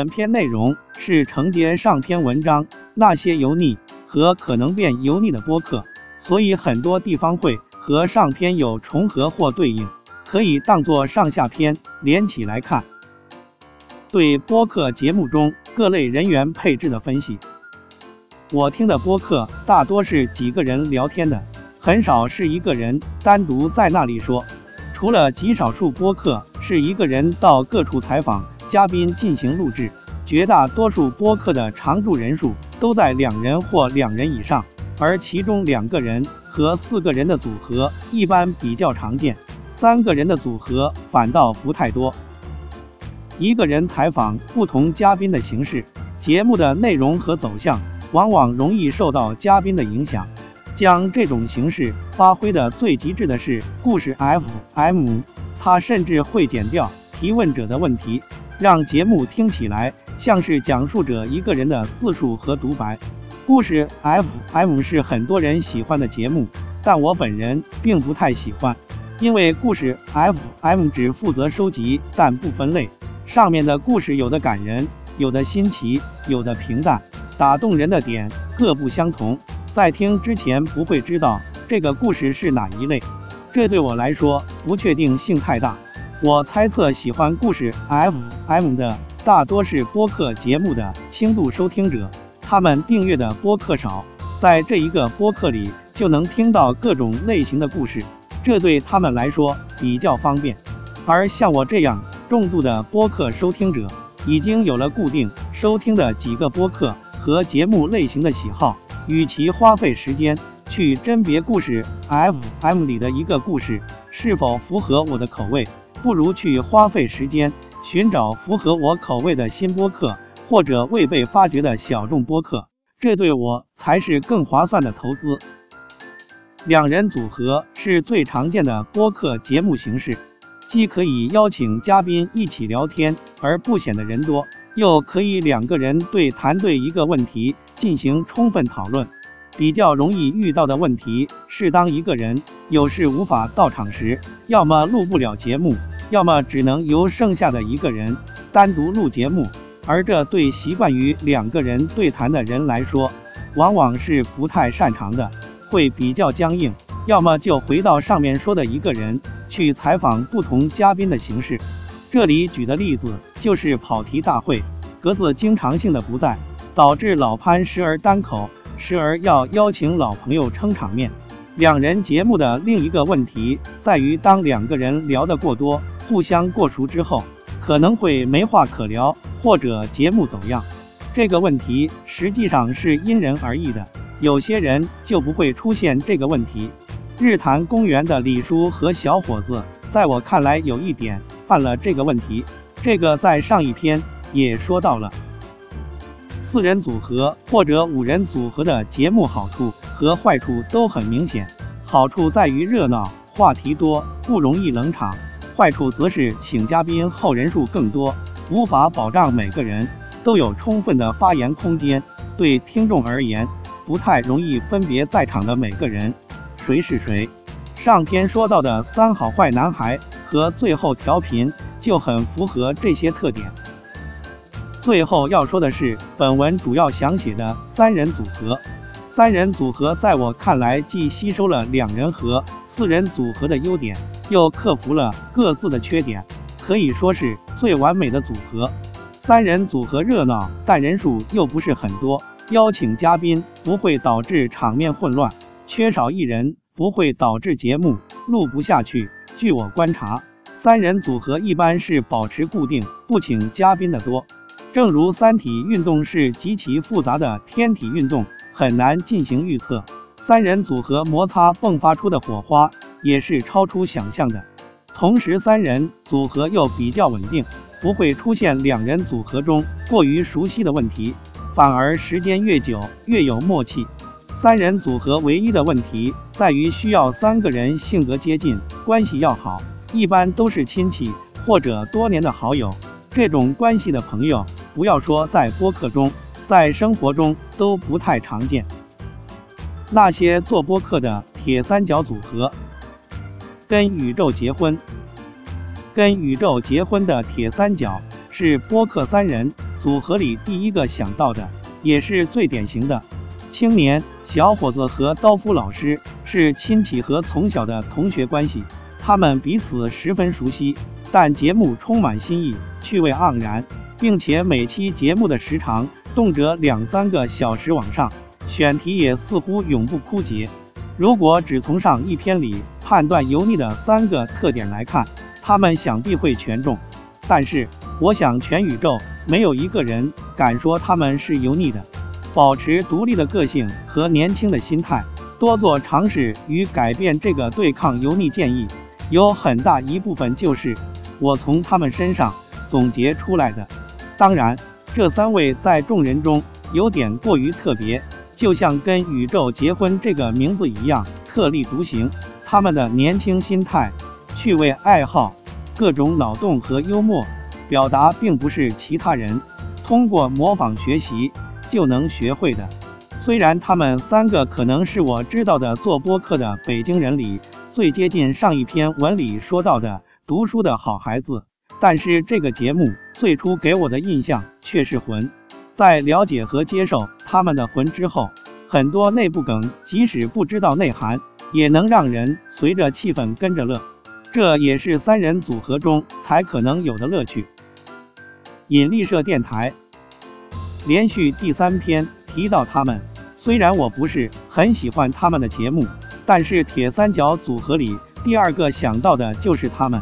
本篇内容是承接上篇文章那些油腻和可能变油腻的播客，所以很多地方会和上篇有重合或对应，可以当作上下篇连起来看。对播客节目中各类人员配置的分析，我听的播客大多是几个人聊天的，很少是一个人单独在那里说。除了极少数播客是一个人到各处采访嘉宾进行录制，绝大多数播客的常驻人数都在两人或两人以上，而其中两个人和四个人的组合一般比较常见，三个人的组合反倒不太多。一个人采访不同嘉宾的形式，节目的内容和走向往往容易受到嘉宾的影响。将这种形式发挥的最极致的是故事 FM，它甚至会剪掉提问者的问题，让节目听起来像是讲述者一个人的自述和独白。故事 FM 是很多人喜欢的节目，但我本人并不太喜欢，因为故事 FM 只负责收集，但不分类。上面的故事有的感人，有的新奇，有的平淡，打动人的点各不相同。在听之前不会知道这个故事是哪一类，这对我来说不确定性太大。我猜测喜欢故事 FM 的大多是播客节目的轻度收听者，他们订阅的播客少，在这一个播客里就能听到各种类型的故事，这对他们来说比较方便。而像我这样，重度的播客收听者已经有了固定收听的几个播客和节目类型的喜好，与其花费时间去甄别故事 FM 里的一个故事是否符合我的口味，不如去花费时间寻找符合我口味的新播客或者未被发掘的小众播客，这对我才是更划算的投资。两人组合是最常见的播客节目形式。既可以邀请嘉宾一起聊天而不显得人多，又可以两个人对谈对一个问题进行充分讨论。比较容易遇到的问题是，当一个人有事无法到场时，要么录不了节目，要么只能由剩下的一个人单独录节目，而这对习惯于两个人对谈的人来说，往往是不太擅长的，会比较僵硬。要么就回到上面说的一个人。去采访不同嘉宾的形式，这里举的例子就是跑题大会，格子经常性的不在，导致老潘时而单口，时而要邀请老朋友撑场面。两人节目的另一个问题在于，当两个人聊得过多，互相过熟之后，可能会没话可聊，或者节目走样。这个问题实际上是因人而异的，有些人就不会出现这个问题。日坛公园的李叔和小伙子，在我看来有一点犯了这个问题。这个在上一篇也说到了。四人组合或者五人组合的节目好处和坏处都很明显。好处在于热闹，话题多，不容易冷场；坏处则是请嘉宾后人数更多，无法保障每个人都有充分的发言空间。对听众而言，不太容易分别在场的每个人。谁是谁？上篇说到的三好坏男孩和最后调频就很符合这些特点。最后要说的是，本文主要想写的三人组合。三人组合在我看来，既吸收了两人和四人组合的优点，又克服了各自的缺点，可以说是最完美的组合。三人组合热闹，但人数又不是很多，邀请嘉宾不会导致场面混乱。缺少一人不会导致节目录不下去。据我观察，三人组合一般是保持固定，不请嘉宾的多。正如三体运动是极其复杂的天体运动，很难进行预测。三人组合摩擦迸发出的火花也是超出想象的。同时，三人组合又比较稳定，不会出现两人组合中过于熟悉的问题，反而时间越久越有默契。三人组合唯一的问题在于需要三个人性格接近，关系要好，一般都是亲戚或者多年的好友。这种关系的朋友，不要说在播客中，在生活中都不太常见。那些做播客的铁三角组合，跟宇宙结婚，跟宇宙结婚的铁三角是播客三人组合里第一个想到的，也是最典型的。青年小伙子和刀夫老师是亲戚和从小的同学关系，他们彼此十分熟悉。但节目充满新意，趣味盎然，并且每期节目的时长动辄两三个小时往上，选题也似乎永不枯竭。如果只从上一篇里判断油腻的三个特点来看，他们想必会全中。但是，我想全宇宙没有一个人敢说他们是油腻的。保持独立的个性和年轻的心态，多做尝试与改变，这个对抗油腻建议，有很大一部分就是我从他们身上总结出来的。当然，这三位在众人中有点过于特别，就像跟宇宙结婚这个名字一样特立独行。他们的年轻心态、趣味爱好、各种脑洞和幽默表达，并不是其他人通过模仿学习。就能学会的。虽然他们三个可能是我知道的做播客的北京人里最接近上一篇文里说到的读书的好孩子，但是这个节目最初给我的印象却是魂。在了解和接受他们的魂之后，很多内部梗即使不知道内涵，也能让人随着气氛跟着乐。这也是三人组合中才可能有的乐趣。引力社电台。连续第三篇提到他们，虽然我不是很喜欢他们的节目，但是铁三角组合里第二个想到的就是他们。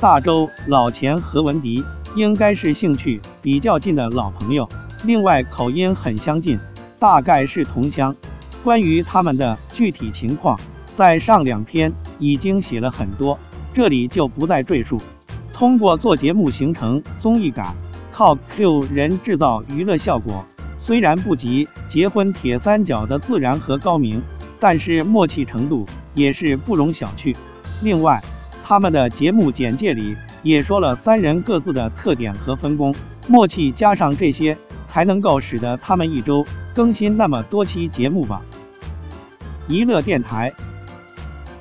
大周、老钱和文迪应该是兴趣比较近的老朋友，另外口音很相近，大概是同乡。关于他们的具体情况，在上两篇已经写了很多，这里就不再赘述。通过做节目形成综艺感。靠 Q 人制造娱乐效果，虽然不及结婚铁三角的自然和高明，但是默契程度也是不容小觑。另外，他们的节目简介里也说了三人各自的特点和分工，默契加上这些，才能够使得他们一周更新那么多期节目吧。娱乐电台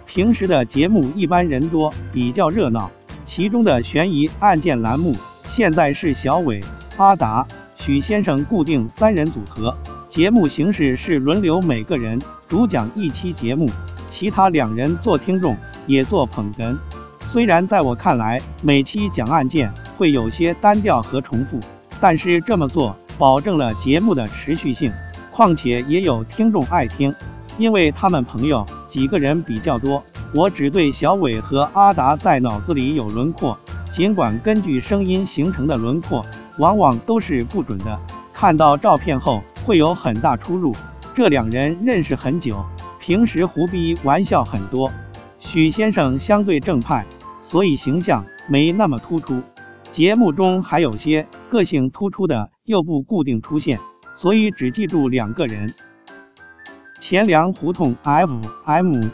平时的节目一般人多，比较热闹，其中的悬疑案件栏目。现在是小伟、阿达、许先生固定三人组合，节目形式是轮流每个人主讲一期节目，其他两人做听众也做捧哏。虽然在我看来每期讲案件会有些单调和重复，但是这么做保证了节目的持续性，况且也有听众爱听，因为他们朋友几个人比较多，我只对小伟和阿达在脑子里有轮廓。尽管根据声音形成的轮廓往往都是不准的，看到照片后会有很大出入。这两人认识很久，平时胡逼玩笑很多。许先生相对正派，所以形象没那么突出。节目中还有些个性突出的又不固定出现，所以只记住两个人：钱粮胡同 FM。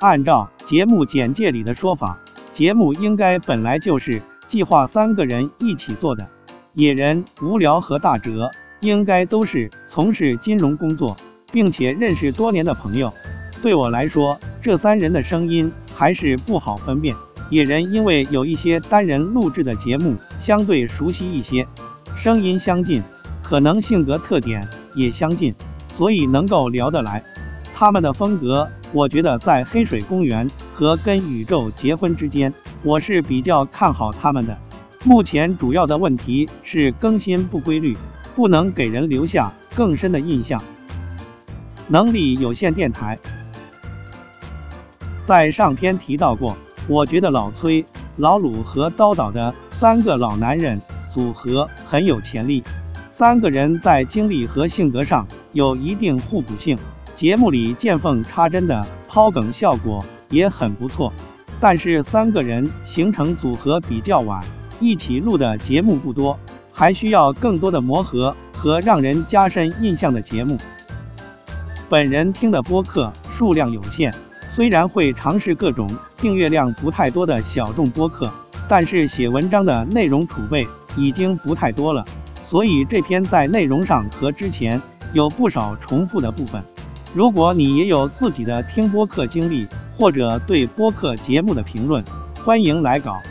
按照节目简介里的说法。节目应该本来就是计划三个人一起做的。野人、无聊和大哲应该都是从事金融工作，并且认识多年的朋友。对我来说，这三人的声音还是不好分辨。野人因为有一些单人录制的节目，相对熟悉一些，声音相近，可能性格特点也相近，所以能够聊得来。他们的风格，我觉得在黑水公园和跟宇宙结婚之间，我是比较看好他们的。目前主要的问题是更新不规律，不能给人留下更深的印象。能力有限电台，在上篇提到过，我觉得老崔、老鲁和刀导的三个老男人组合很有潜力。三个人在经历和性格上有一定互补性。节目里见缝插针的抛梗效果也很不错，但是三个人形成组合比较晚，一起录的节目不多，还需要更多的磨合和让人加深印象的节目。本人听的播客数量有限，虽然会尝试各种订阅量不太多的小众播客，但是写文章的内容储备已经不太多了，所以这篇在内容上和之前有不少重复的部分。如果你也有自己的听播客经历，或者对播客节目的评论，欢迎来稿。